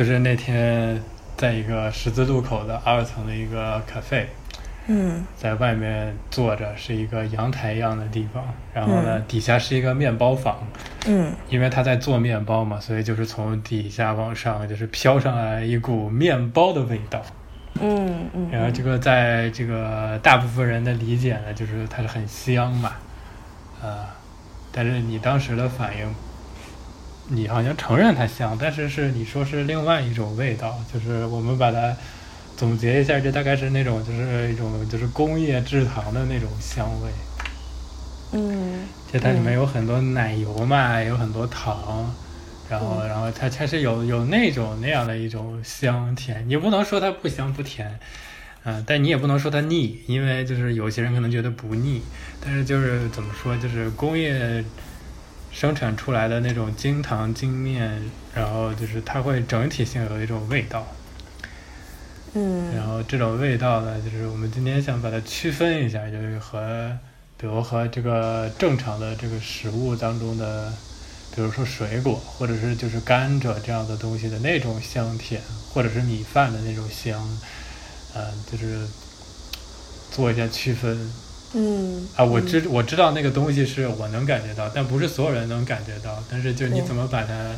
就是那天在一个十字路口的二层的一个 cafe，嗯。在外面坐着是一个阳台一样的地方，然后呢、嗯。底下是一个面包房，嗯。因为他在做面包嘛，所以就是从底下往上就是飘上来一股面包的味道。嗯嗯，然后这个在这个大部分人的理解呢，就是它是很香嘛，呃，但是你当时的反应，你好像承认它香，但是是你说是另外一种味道，就是我们把它总结一下，这大概是那种就是一种就是工业制糖的那种香味，嗯其实它里面有很多奶油嘛，有很多糖。然后，嗯。然后它它是有有那种那样的一种香甜，你不能说它不香不甜，嗯、但你也不能说它腻，因为就是有些人可能觉得不腻，但是就是怎么说，就是工业生产出来的那种精糖精面，然后就是它会整体性有一种味道，嗯。然嗯后这种味道呢，就是我们今天想把它区分一下，就是和比如和这个正常的这个食物当中的，比如说水果或者是就是甘蔗这样的东西的那种香甜，或者是米饭的那种香，呃，就是做一下区分嗯啊。我知我知道那个东西是我能感觉到，但不是所有人能感觉到。但是就你怎么把它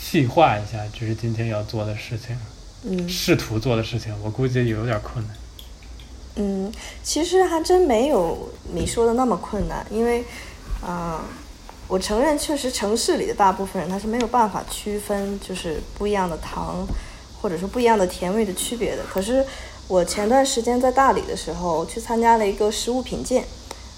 细化一下，这是今天要做的事情。嗯试图做的事情，我估计有点困难。嗯，其实还真没有你说的那么困难，因为啊、我承认确实城市里的大部分人他是没有办法区分就是不一样的糖，或者说不一样的甜味的区别的。可是我前段时间在大理的时候去参加了一个食物品鉴，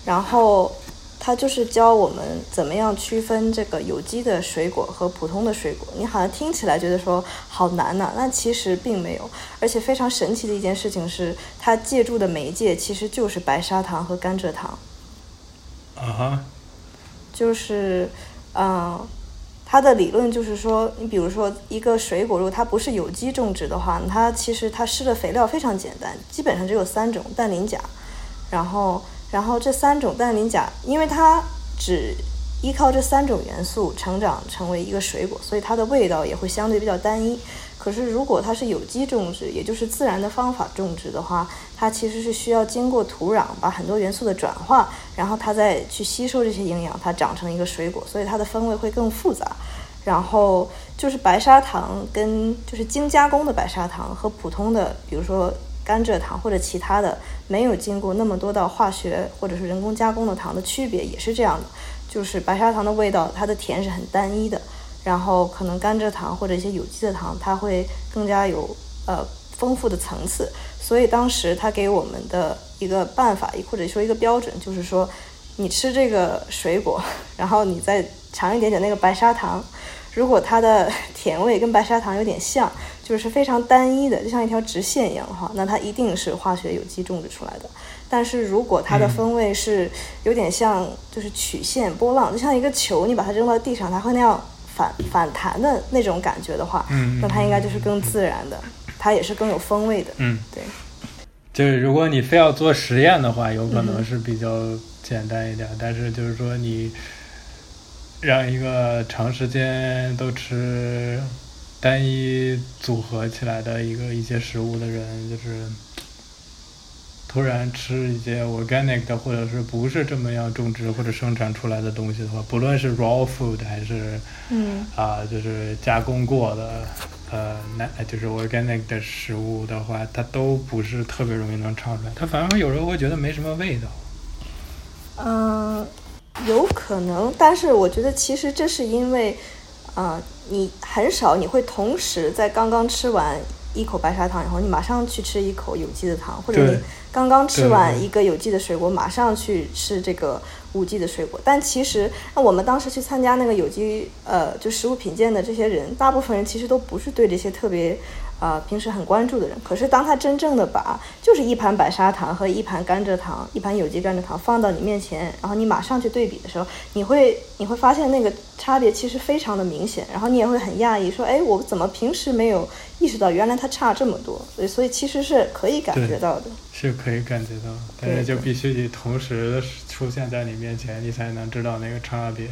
然后他就是教我们怎么样区分这个有机的水果和普通的水果。你好像听起来觉得说好难呐、那其实并没有。而且非常神奇的一件事情是，他借助的媒介其实就是白砂糖和甘蔗糖。啊哈，就是，嗯、它的理论就是说，你比如说一个水果，如果它不是有机种植的话，它其实它施的肥料非常简单，基本上只有三种氮磷钾，然后然后这三种氮磷钾，因为它只依靠这三种元素成长成为一个水果，所以它的味道也会相对比较单一。可是如果它是有机种植，也就是自然的方法种植的话，它其实是需要经过土壤把很多元素的转化，然后它再去吸收这些营养，它长成一个水果，所以它的风味会更复杂。然后就是白砂糖跟就是精加工的白砂糖和普通的，比如说甘蔗糖或者其他的没有经过那么多道化学或者是人工加工的糖的区别也是这样的，就是白砂糖的味道它的甜是很单一的，然后可能甘蔗糖或者一些有机的糖它会更加有呃丰富的层次，所以当时他给我们的一个办法或者说一个标准就是说，你吃这个水果，然后你再尝一点点那个白砂糖。如果它的 甜味跟白砂糖有点像，就是非常单一的，就像一条直线一样的话，那它一定是化学有机种植出来的。但是如果它的风味是有点像，就是曲线波浪，就像一个球，你把它扔到地上，它会那样反反弹的那种感觉的话，嗯那它应该就是更自然的，它也是更有风味的。嗯，对，就是如果你非要做实验的话，有可嗯能是比较简单一点，但是就是说你让一个长时间都吃单一组合起来的一个一些食物的人，就是突然吃一些 organic 的，或者是不是这么样种植或者生产出来的东西的话，不论是 raw food 还是嗯啊，就是加工过的，呃，那就是 organic 的食物的话，它都不是特别容易能尝出来，它反而有时候会觉得没什么味道。嗯，有可能，但是我觉得其实这是因为，呃，你很少你会同时在刚刚吃完一口白砂糖然后，你马上去吃一口有机的糖，或者你刚刚吃完一个有机的水果，马上去吃这个无机的水果。但其实，那我们当时去参加那个有机呃就食物品鉴的这些人，大部分人其实都不是对这些特别。啊、平时很关注的人，可是当他真正的把就是一盘白砂糖和一盘甘蔗糖、一盘有机甘蔗糖放到你面前，然后你马上去对比的时候，你会你会发现那个差别其实非常的明显，然后你也会很讶异，说，哎，我怎么平时没有意识到原来它差这么多？所以所以其实是可以感觉到的。是可以感觉到，但是就必须得同时出现在你面前，你才能知道那个差别。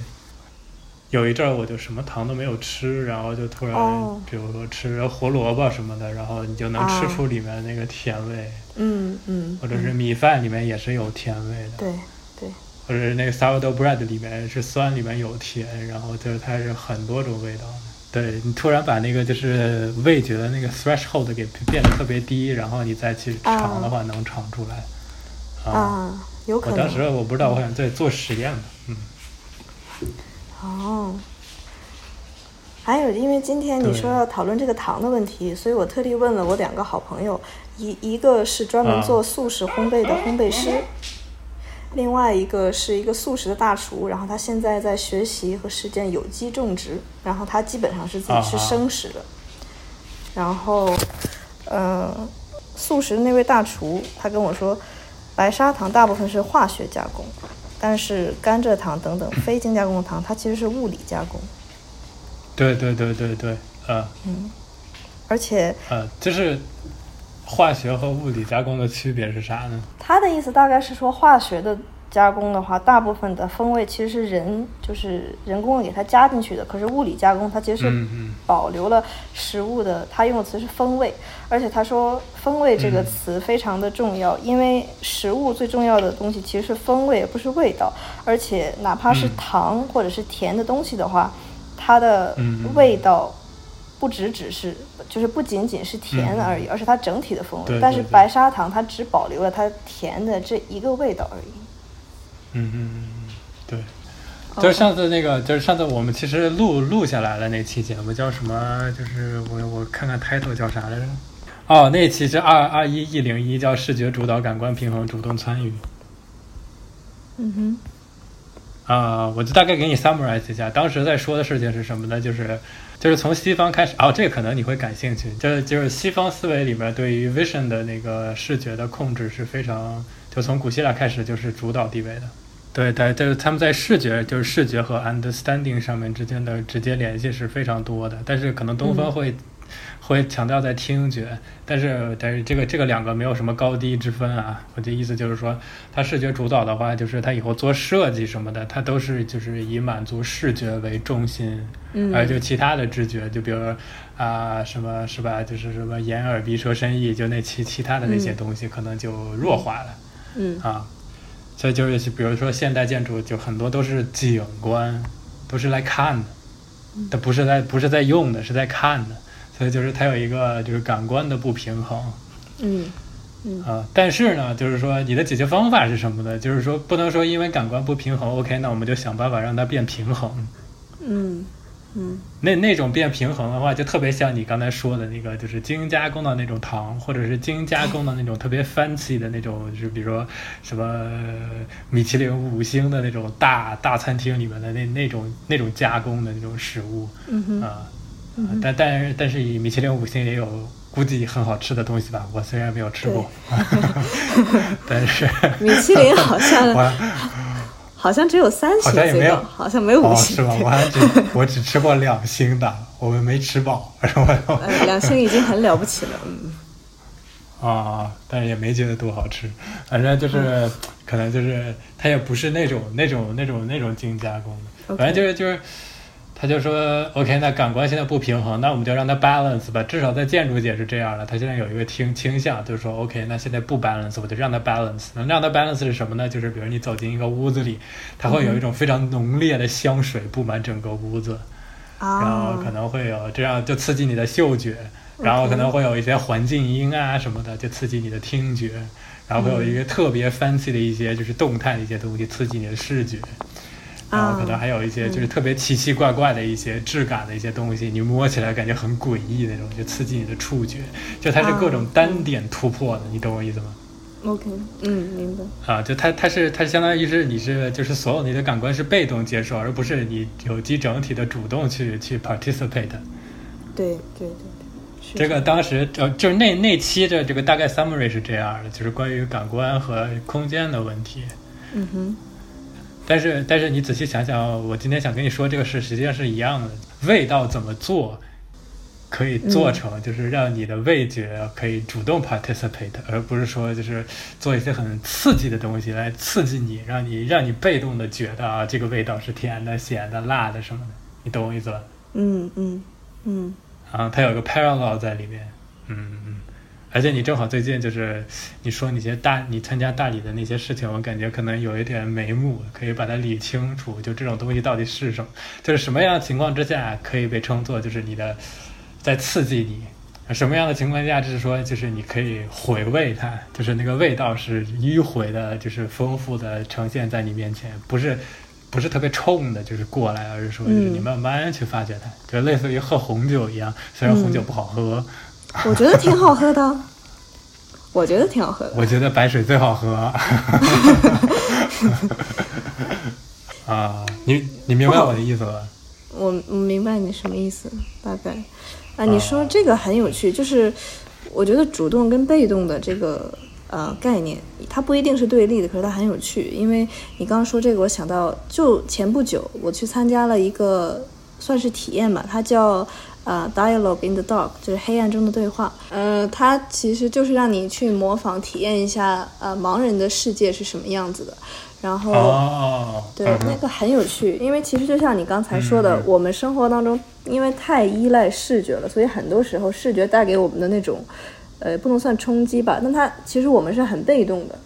有一阵儿我就什么糖都没有吃，然后就突然哦。比如说吃胡萝卜什么的，然后你就能吃啊出里面那个甜味，嗯嗯，或者是米饭里面也是有甜味的。对对，或者是那个 sourdough bread 里面是酸，里面有甜，然后就是它是很多种味道。的。对你突然把那个就是味觉的那个 threshold 给变得特别低，然后你再去尝的话，能尝出来。啊，有可我当时我不知道，我想在做实验嘛，嗯，哦。还有，因为今天你说要讨论这个糖的问题，所以我特地问了我两个好朋友，一一个是专门啊做素食烘焙的烘焙师，另外一个是一个素食的大厨，然后他现在在学习和实践有机种植，然后他基本上是自己吃生食的。然后，呃，素食的那位大厨他跟我说，白砂糖大部分是化学加工，但是甘蔗糖等等非精加工的糖，它其实是物理加工，对对对对对，嗯。而且呃，就是化学和物理加工的区别是啥呢？他的意思大概是说，化学的加工的话，大部分的风味其实是人就是人工的给它加进去的，可是物理加工它其实是保留了食物的，它用的词是风味，而且他说风味这个嗯词非常的重要，因为食物最重要的东西其实是风味，而不是味道，而且哪怕是嗯糖或者是甜的东西的话，它的味道。不只只是，就是不仅仅是甜嗯而已，而是它整体的风味。对对对但是白砂糖它只保留了它甜的这一个味道而已。嗯嗯嗯嗯，对。就是上次那个，就是上次我们其实录录下来了那期节目叫什么？就是我我看看 title 叫啥来着？哦，那期是二二一一零一，叫视觉主导，感官平衡，主动参与。嗯哼，啊、我就大概给你 summarize 一下，当时在说的事情是什么呢？就是就是从西方开始，哦，这个可能你会感兴趣，就是就是西方思维里面对于 vision 的那个视觉的控制是非常，就从古希腊开始就是主导地位的。对，对，就是他们在视觉，就是视觉和 understanding 上面之间的直接联系是非常多的，但是可能东方嗯会、会强调在听觉，但是但是这个这个两个没有什么高低之分啊。我的意思就是说，他视觉主导的话，就是他以后做设计什么的，他都是就是以满足视觉为中心，嗯而就其他的知觉，就比如啊、什么是吧，就是什么眼耳鼻舌身意，就那其其他的那些嗯东西可能就弱化了。嗯啊，所以就是比如说现代建筑就很多都是景观，都是来看的，嗯它不是在不是在用的，是在看的，所以就是它有一个就是感官的不平衡嗯啊。但是呢，就是说你的解决方法是什么呢？就是说不能说因为感官不平衡，OK，那我们就想办法让它变平衡。嗯嗯。那那种变平衡的话，就特别像你刚才说的那个，就是精加工的那种糖，或者是精加工的那种特别 fancy 的那种，就是比如说什么米其林五星的那种大大餐厅里面的那那种那种加工的那种食物嗯但但是但是以米其林五星也有估计很好吃的东西吧，我虽然没有吃过，但是米其林好像我好像只有三星好像也没有，好像没有五哦星。是吧？我还只 我只吃过两星的，我们没吃饱，然后。呃，两星已经很了不起了。嗯啊，但是也没觉得多好吃，反正就是、可能就是它也不是那种那种那种那种精加工的，反正就是就是，他就说 OK，那感官现在不平衡，那我们就让它 balance 吧，至少在建筑界是这样的，他现在有一个倾倾向，就是说 OK，那现在不 balance，我就让它 balance，能让它 balance 是什么呢？就是比如你走进一个屋子里，它会有一种非常浓烈的香水布满整个屋子，然后啊可能会有这样就刺激你的嗅觉，然后可能会有一些环境音啊什么的，就刺激你的听觉，然后会有一个特别 fancy 的一些就是动态的一些东西刺激你的视觉，然后可能还有一些就是特别奇奇怪怪的一些质感的一些东西，你摸起来感觉很诡异那种，就刺激你的触觉，就它是各种单点突破的，你懂我意思吗？，OK，嗯，明白。啊，就它它是它相当于是你是就是所有你的感官是被动接受，而不是你有机整体的主动去去 participate。对对对这个当时呃就是那那期的这个大概 summary 是这样的，就是关于感官和空间的问题。嗯哼，但是但是你仔细想想，我今天想跟你说这个事，实际上是一样的。味道怎么做，可以做成就是让你的味觉可以主动 participate，而不是说就是做一些很刺激的东西来刺激你，让你让你被动的觉得啊这个味道是甜的、咸的、辣的什么的。你懂我意思吧？嗯嗯嗯啊，它有一个 parallel 在里面，嗯嗯，而且你正好最近就是你说那些大你参加大理的那些事情，我感觉可能有一点眉目，可以把它理清楚，就这种东西到底是什么，就是什么样的情况之下可以被称作就是你的在刺激你。什么样的情况下，就是说，就是你可以回味它，就是那个味道是迂回的，就是丰富的呈现在你面前，不是不是特别冲的，就是过来，而是说，就是你慢慢去发掘它，就类似于喝红酒一样，虽然红酒不好喝，我觉得挺好喝的，我觉得挺好喝的，我觉得白水最好喝。啊，你你明白我的意思吧？我我明白你什么意思，大概。啊，你说这个很有趣，就是我觉得主动跟被动的这个呃概念，它不一定是对立的，可是它很有趣。因为你刚刚说这个，我想到就前不久我去参加了一个算是体验吧，它叫呃 Dialogue in the Dark，就是黑暗中的对话。呃，它其实就是让你去模仿体验一下呃盲人的世界是什么样子的。然后，对那个很有趣，因为其实就像你刚才说的，我们生活当中因为太依赖视觉了，所以很多时候视觉带给我们的那种，呃，不能算冲击吧，但它其实我们是很被动的，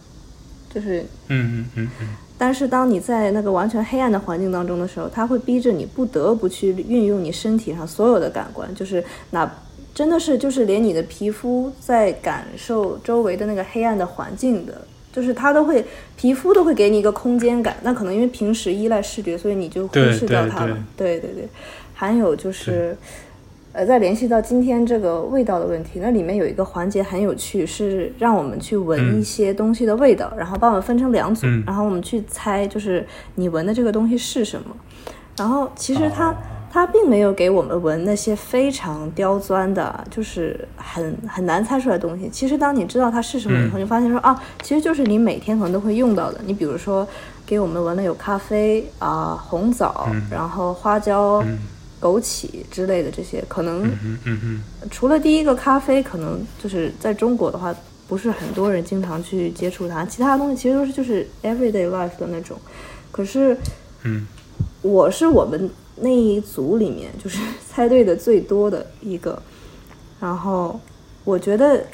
就是，嗯嗯嗯嗯。但是当你在那个完全黑暗的环境当中的时候，它会逼着你不得不去运用你身体上所有的感官，就是那真的是就是连你的皮肤在感受周围的那个黑暗的环境的。就是它都会，皮肤都会给你一个空间感。那可能因为平时依赖视觉，所以你就忽视掉它了。对对对，还有就是，呃，再联系到今天这个味道的问题，那里面有一个环节很有趣，是让我们去闻一些东西的味道，然后把我们分成两组，然后我们去猜，就是你闻的这个东西是什么。然后其实它。它并没有给我们闻那些非常刁钻的，就是很很难猜出来的东西。其实当你知道它是什么以后，你发现说啊，其实就是你每天可能都会用到的。你比如说，给我们闻的有咖啡啊、红枣，然后花椒、枸杞之类的这些，可能除了第一个咖啡，可能就是在中国的话，不是很多人经常去接触它。其他的东西其实都是就是 everyday life 的那种。可是，嗯，我是我们。那一组里面就是 猜对的最多的一个，然后我觉得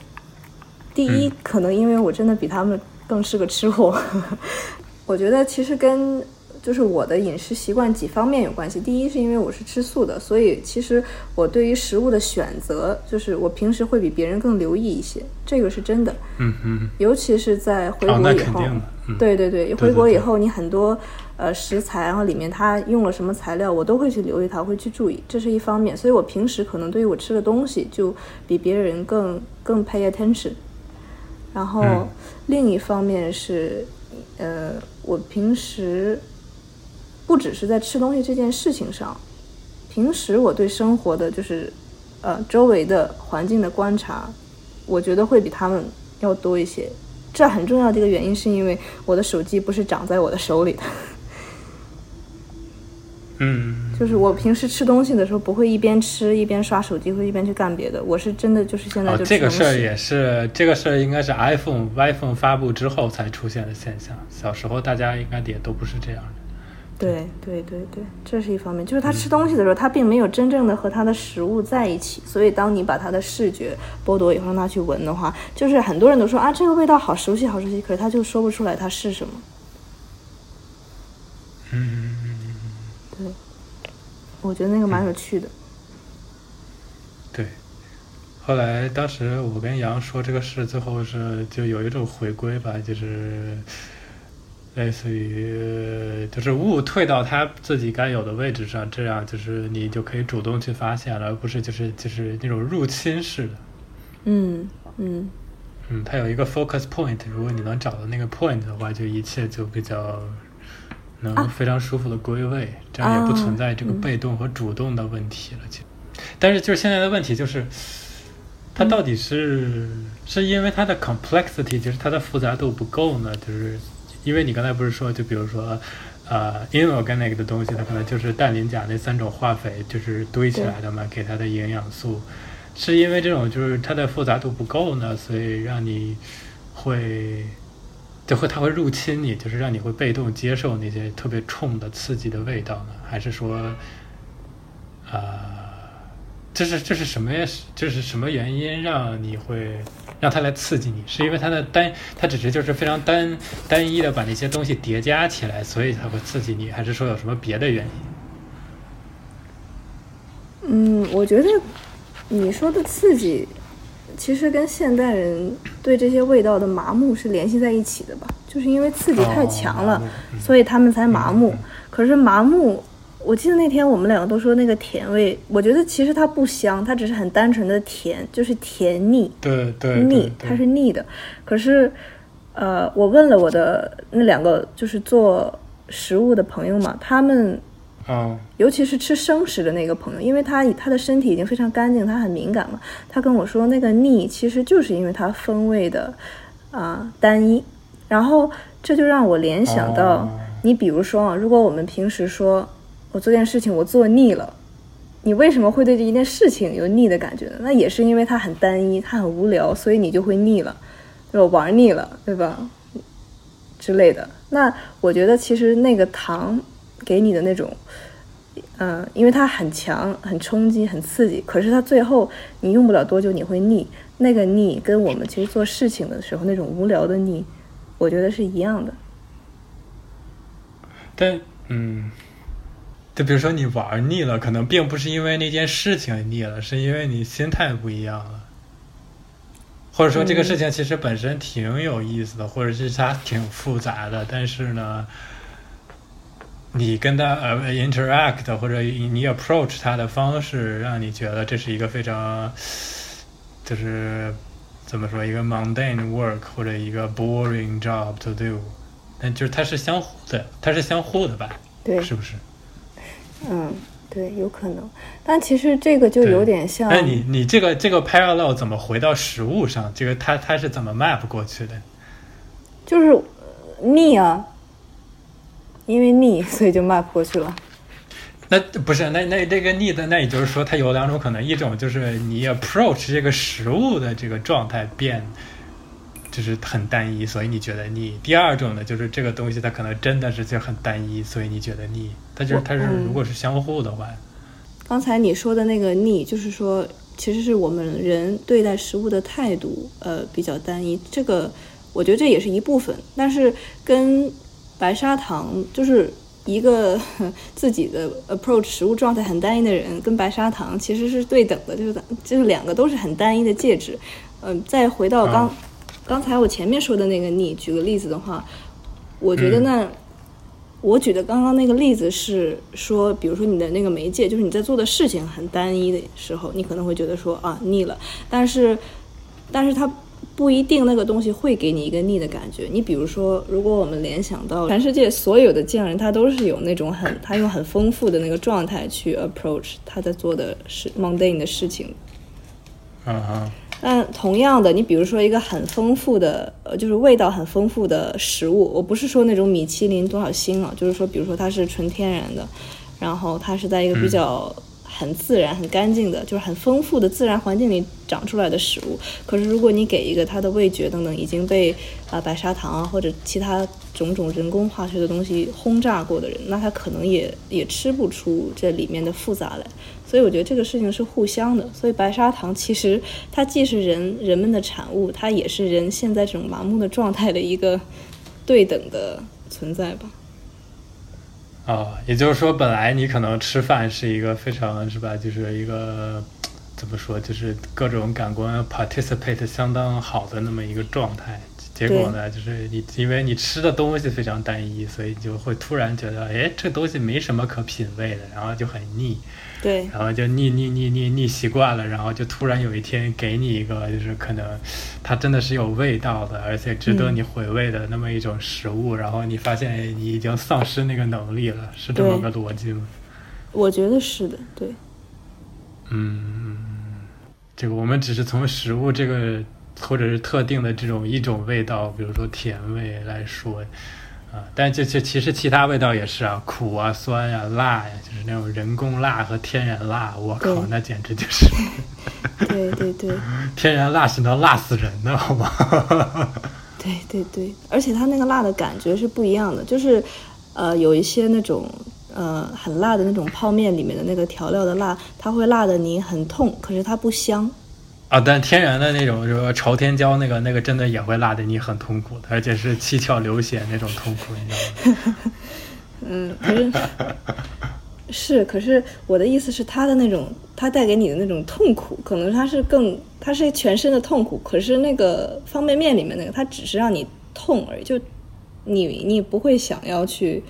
第一可能因为我真的比他们更是个吃货，我觉得其实跟就是我的饮食习惯几方面有关系。第一是因为我是吃素的，所以其实我对于食物的选择，就是我平时会比别人更留意一些，这个是真的。嗯嗯。尤其是在回国以后，对对对，回国以后你很多。呃，食材，然后里面它用了什么材料，我都会去留意它，会去注意，这是一方面。所以我平时可能对于我吃的东西，就比别人更更 pay attention。然后另一方面是，呃，我平时不只是在吃东西这件事情上，平时我对生活的就是，呃，周围的环境的观察，我觉得会比他们要多一些。这很重要的一个原因是因为我的手机不是长在我的手里的。嗯，就是我平时吃东西的时候不会一边吃一边刷手机，会一边去干别的。我是真的就是现在就这个事儿也是这个事儿，应该是 iPhone iPhone 发布之后才出现的现象。小时候大家应该也都不是这样的。对对对对，这是一方面。就是他吃东西的时候，他并没有真正的和他的食物在一起。所以当你把他的视觉剥夺以后，让他去闻的话，就是很多人都说啊，这个味道好熟悉，好熟悉。可是他就说不出来它是什么。嗯。对我觉得那个蛮有趣的。对，后来当时我跟杨说这个事，最后是就有一种回归吧，就是类似于就是物退到它自己该有的位置上，这样就是你就可以主动去发现了，而不是就是就是那种入侵式的。嗯嗯嗯，它有一个 focus point，如果你能找到那个 point 的话，就一切就比较。能非常舒服的归位，这样也不存在这个被动和主动的问题了。就，但是就是现在的问题就是，它到底是是因为它的 complexity，就是它的复杂度不够呢？就是因为你刚才不是说，就比如说，呃，inorganic 的东西，它可能就是氮磷钾那三种化肥就是堆起来的嘛，给它的营养素，是因为这种就是它的复杂度不够呢，所以让你会。就会，它会入侵你，就是让你会被动接受那些特别冲的刺激的味道呢？还是说，啊，这是这是什么呀？这是什么原因让你会让它来刺激你？是因为它的单，它只是就是非常单单一的把那些东西叠加起来，所以它会刺激你，还是说有什么别的原因？嗯，我觉得你说的刺激，其实跟现代人对这些味道的麻木是联系在一起的吧？就是因为刺激太强了，所以他们才麻木。可是麻木，我记得那天我们两个都说那个甜味，我觉得其实它不香，它只是很单纯的甜，就是甜腻。对对，腻，它是腻的。可是，呃，我问了我的那两个就是做食物的朋友嘛，他们。啊，尤其是吃生食的那个朋友，因为他他的身体已经非常干净，他很敏感嘛。他跟我说，那个腻其实就是因为它风味的啊单一。然后这就让我联想到，你比如说啊，如果我们平时说我做件事情我做腻了，你为什么会对这一件事情有腻的感觉呢？那也是因为它很单一，它很无聊，所以你就会腻了，就玩腻了，对吧？之类的。那我觉得其实那个糖。给你的那种，嗯，因为它很强、很冲击、很刺激，可是它最后你用不了多久你会腻。那个腻跟我们其实做事情的时候那种无聊的腻，我觉得是一样的。但嗯，就比如说你玩腻了，可能并不是因为那件事情腻了，是因为你心态不一样了，或者说这个事情其实本身挺有意思的，或者是它挺复杂的，但是呢。你跟他呃 interact 或者你 approach 他的方式，让你觉得这是一个非常，就是怎么说一个 mundane work 或者一个 boring job to do，但就是它是相互的，它是相互的吧？对，是不是？嗯，对，有可能。但其实这个就有点像。哎，你你这个这个 parallel 怎么回到实物上？这个它它是怎么 map 过去的？就是腻啊。因为腻，所以就 map 过去了。那不是，那那这个腻的，那也就是说，它有两种可能，一种就是你 approach 这个食物的这个状态变，就是很单一，所以你觉得腻；第二种呢，就是这个东西它可能真的是就很单一，所以你觉得腻。它就是它是如果是相互的话。刚才你说的那个腻，就是说其实是我们人对待食物的态度，呃，比较单一。这个我觉得这也是一部分，但是跟。白砂糖就是一个 自己的 approach 食物状态很单一的人，跟白砂糖其实是对等的，就是就是两个都是很单一的介质。嗯，再回到刚刚才我前面说的那个逆，举个例子的话，我觉得呢，我举的刚刚那个例子是说，比如说你的那个媒介，就是你在做的事情很单一的时候，你可能会觉得说啊腻了，但是但是它。不一定那个东西会给你一个腻的感觉。你比如说，如果我们联想到全世界所有的匠人，他都是有那种很他用很丰富的那个状态去 approach 他在做的事 mundane 的事情。嗯嗯。但同样的，你比如说一个很丰富的，呃，就是味道很丰富的食物，我不是说那种米其林多少星啊，就是说，比如说它是纯天然的，然后它是在一个比较。很自然、很干净的，就是很丰富的自然环境里长出来的食物。可是，如果你给一个它的味觉等等已经被啊白砂糖啊或者其他种种人工化学的东西轰炸过的人，那他可能也也吃不出这里面的复杂来。所以，我觉得这个事情是互相的。所以，白砂糖其实它既是人人们的产物，它也是人现在这种麻木的状态的一个对等的存在吧。啊，也就是说，本来你可能吃饭是一个非常是吧，就是一个怎么说，就是各种感官 participate 相当好的那么一个状态。结果呢，就是你因为你吃的东西非常单一，所以就会突然觉得，哎，这东西没什么可品味的，然后就很腻。对，然后就腻腻腻腻腻习惯了，然后就突然有一天给你一个，就是可能它真的是有味道的，而且值得你回味的那么一种食物，然后你发现你已经丧失那个能力了，是这么个逻辑吗？我觉得是的，对。嗯，这个我们只是从食物这个或者是特定的这种一种味道，比如说甜味来说。啊，但这这其实其他味道也是啊，苦啊、酸呀、辣呀，就是那种人工辣和天然辣，我靠，那简直就是，对对对，天然辣是能辣死人的，好吗？对对对，而且它那个辣的感觉是不一样的，就是呃，有一些那种呃很辣的那种泡面里面的那个调料的辣，它会辣的你很痛，可是它不香。啊，但天然的那种，就是朝天椒那个那个真的也会辣的你很痛苦的，而且是七窍流血那种痛苦，你知道吗？嗯，可是是，可是我的意思是，它的那种，它带给你的那种痛苦，可能它是更，它是全身的痛苦。可是那个方便面里面那个，它只是让你痛而已，就你你不会想要去。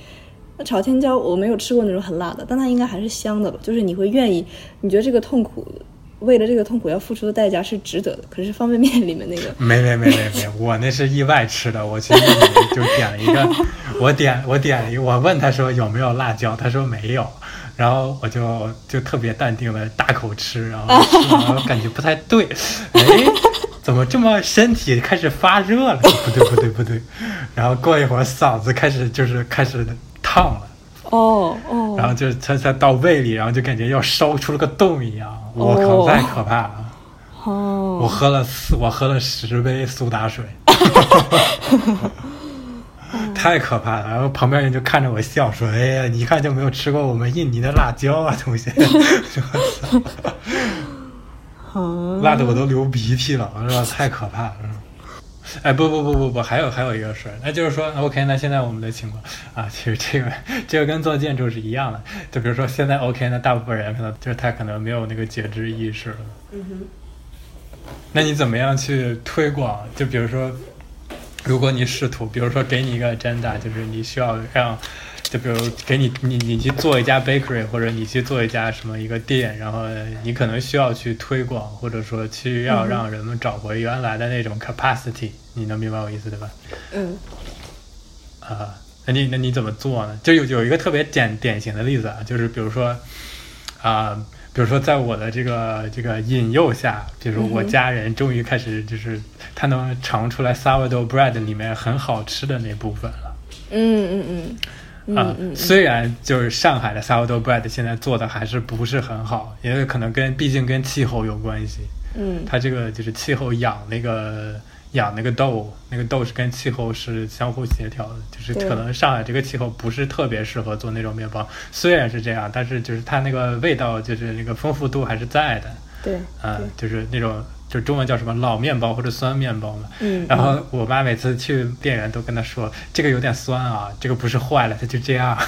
那朝天椒我没有吃过那种很辣的，但它应该还是香的吧？就是你会愿意，你觉得这个痛苦，为了这个痛苦要付出的代价是值得的。可是方便面里面那个，没没没没没，我那是意外吃的，我去就点了一个，我点我点了一个，我问他说有没有辣椒，他说没有，然后我就就特别淡定的大口吃，然后吃完我感觉不太对，哎，怎么这么身体开始发热了？不对不对不对，然后过一会儿嗓子开始就是开始烫了。哦哦，然后就它它到胃里，然后就感觉要烧出了个洞一样，我靠，太可怕了！哦，我喝了四，我喝了十杯苏打水，太可怕了。然后旁边人就看着我笑，说：“哎呀，你一看就没有吃过我们印尼的辣椒啊，同学。”辣的我都流鼻涕了，是吧？太可怕了。哎，不不不不不，还有还有一个事儿，那就是说，OK，那现在我们的情况啊，其实这个这个跟做建筑是一样的，就比如说现在 OK，那大部分人可能就是他可能没有那个觉知意识了。嗯哼。那你怎么样去推广？就比如说，如果你试图，比如说给你一个 agenda，就是你需要让。就比如给你你你去做一家 bakery，或者你去做一家什么一个店，然后你可能需要去推广，或者说去要让人们找回原来的那种 capacity，你能明白我意思对吧？嗯。啊，那你那你怎么做呢？就有有一个特别典典型的例子啊，就是比如说啊，比如说在我的这个这个引诱下，比如我家人终于开始就是他能尝出来 sourdough bread 里面很好吃的那部分了。嗯嗯嗯。啊，虽然就是上海的 sourdough bread 现在做的还是不是很好，因为可能跟毕竟跟气候有关系。嗯，它这个就是气候养那个养那个豆，那个豆是跟气候是相互协调的，就是可能上海这个气候不是特别适合做那种面包。虽然是这样，但是就是它那个味道就是那个丰富度还是在的。对，啊，就是那种。就中文叫什么老面包或者酸面包嘛，嗯，然后我妈每次去店员都跟她说这个有点酸啊，这个不是坏了，它就这样，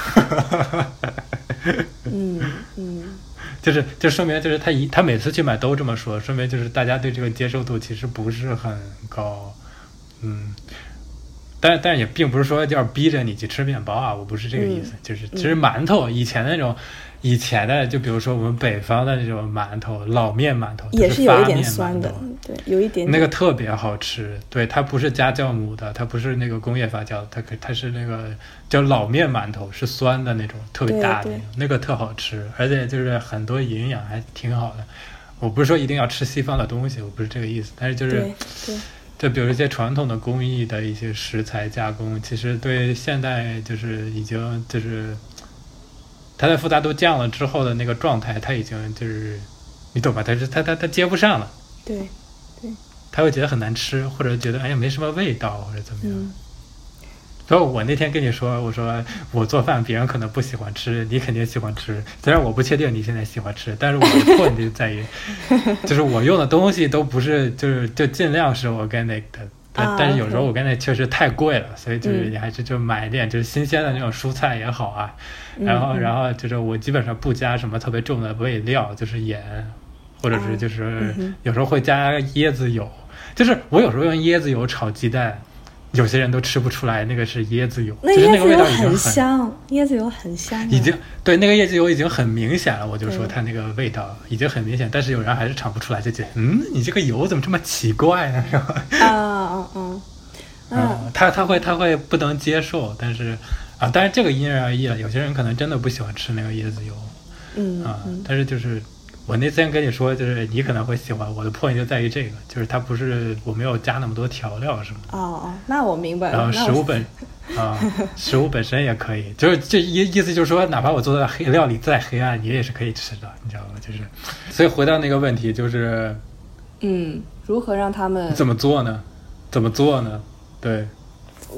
嗯嗯，就是就说明就是他一他每次去买都这么说，说明就是大家对这个接受度其实不是很高，嗯，但但也并不是说要逼着你去吃面包啊，我不是这个意思，就是其实馒头以前那种。以前的，就比如说我们北方的那种馒头，老面馒头也是有一点酸的，对，有一点那个特别好吃。对，它不是加酵母的，它不是那个工业发酵，它可它是那个叫老面馒头，是酸的那种，特别大的那个特好吃，而且就是很多营养，还挺好的。我不是说一定要吃西方的东西，我不是这个意思，但是就是对，就比如一些传统的工艺的一些食材加工，其实对现代就是已经就是。它的复杂度降了之后的那个状态，它已经就是，你懂吧？它是它它它接不上了。对，对。他会觉得很难吃，或者觉得哎呀没什么味道，或者怎么样。所以，我那天跟你说，我说我做饭，别人可能不喜欢吃，你肯定喜欢吃。虽然我不确定你现在喜欢吃，但是我的破就在于，就是我用的东西都不是，就是就尽量是 organic 的。但但是有时候我跟那确实太贵了，所以就是你还是就买一点就是新鲜的那种蔬菜也好啊。然后然后就是我基本上不加什么特别重的味料，就是盐，或者是就是有时候会加椰子油。就是我有时候用椰子油炒鸡蛋。有些人都吃不出来那个是椰子油，那椰子油很香，椰子油很香，已经对那个椰子油已经很明显了。我就说它那个味道已经很明显，但是有人还是尝不出来，就觉得嗯，你这个油怎么这么奇怪呢？是吧？啊啊啊！嗯，他他会他会不能接受，但是啊，但是这个因人而异了。有些人可能真的不喜欢吃那个椰子油，嗯啊，但是就是。我那天跟你说，就是你可能会喜欢我的 point 就在于这个，就是它不是我没有加那么多调料，什么？哦哦，那我明白了。然后食物本 啊，食物本身也可以，就是这意意思就是说，哪怕我做的黑料理再黑暗，你也是可以吃的，你知道吗？就是，所以回到那个问题，就是嗯，如何让他们怎么做呢？怎么做呢？对，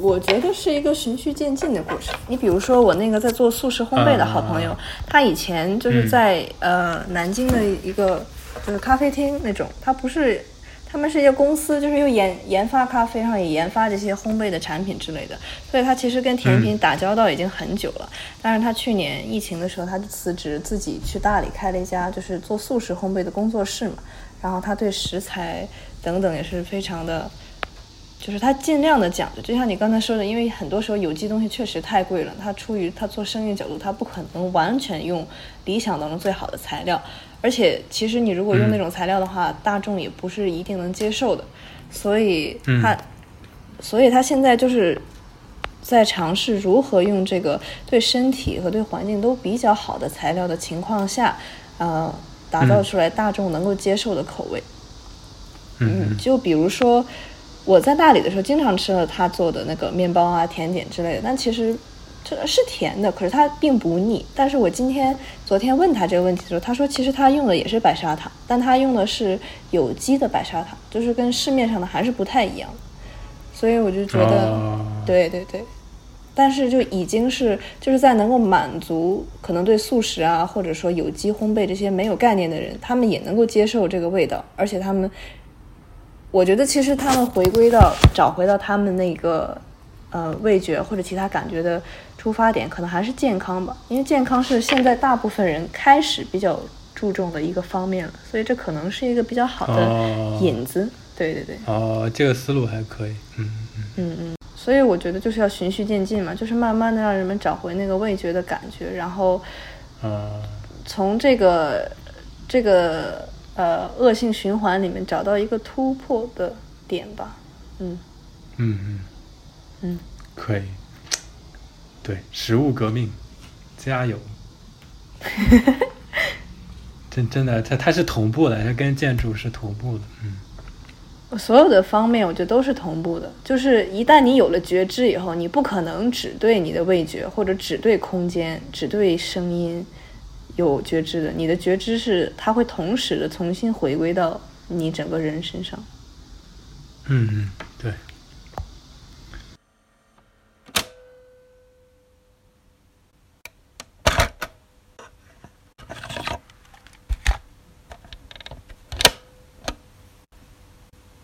我觉得是一个循序渐进的过程。你比如说，我那个在做素食烘焙的好朋友，他以前就是在呃南京的一个就是咖啡厅那种，他不是。他们是一个公司，就是又研研发咖啡，然后也研发这些烘焙的产品之类的，所以他其实跟甜品打交道已经很久了。但是他去年疫情的时候，他就辞职，自己去大理开了一家就是做素食烘焙的工作室嘛。然后他对食材等等也是非常的，就是他尽量的讲究。就像你刚才说的，因为很多时候有机东西确实太贵了，他出于他做生意角度，他不可能完全用理想当中最好的材料。而且，其实你如果用那种材料的话，大众也不是一定能接受的，所以他，所以他现在就是在尝试如何用这个对身体和对环境都比较好的材料的情况下，呃，打造出来大众能够接受的口味。嗯，就比如说我在大理的时候，经常吃了他做的那个面包啊、甜点之类的，但其实。这是甜的，可是它并不腻。但是我今天、昨天问他这个问题的时候，他说其实他用的也是白砂糖，但他用的是有机的白砂糖，就是跟市面上的还是不太一样。所以我就觉得，对对对，但是就已经是就是在能够满足可能对素食啊，或者说有机烘焙这些没有概念的人，他们也能够接受这个味道，而且他们，我觉得其实他们回归到找回到他们那个。呃，味觉或者其他感觉的出发点，可能还是健康吧，因为健康是现在大部分人开始比较注重的一个方面了，所以这可能是一个比较好的引子。对对对。哦，这个思路还可以。嗯嗯嗯嗯。所以我觉得就是要循序渐进嘛，就是慢慢的让人们找回那个味觉的感觉，然后，呃，从这个这个呃恶性循环里面找到一个突破的点吧。嗯嗯嗯。嗯，可以，对，食物革命，加油！真真的，它它是同步的，它跟建筑是同步的，嗯。所有的方面，我觉得都是同步的。就是一旦你有了觉知以后，你不可能只对你的味觉或者只对空间、只对声音有觉知的。你的觉知是它会同时的重新回归到你整个人身上。嗯嗯，对。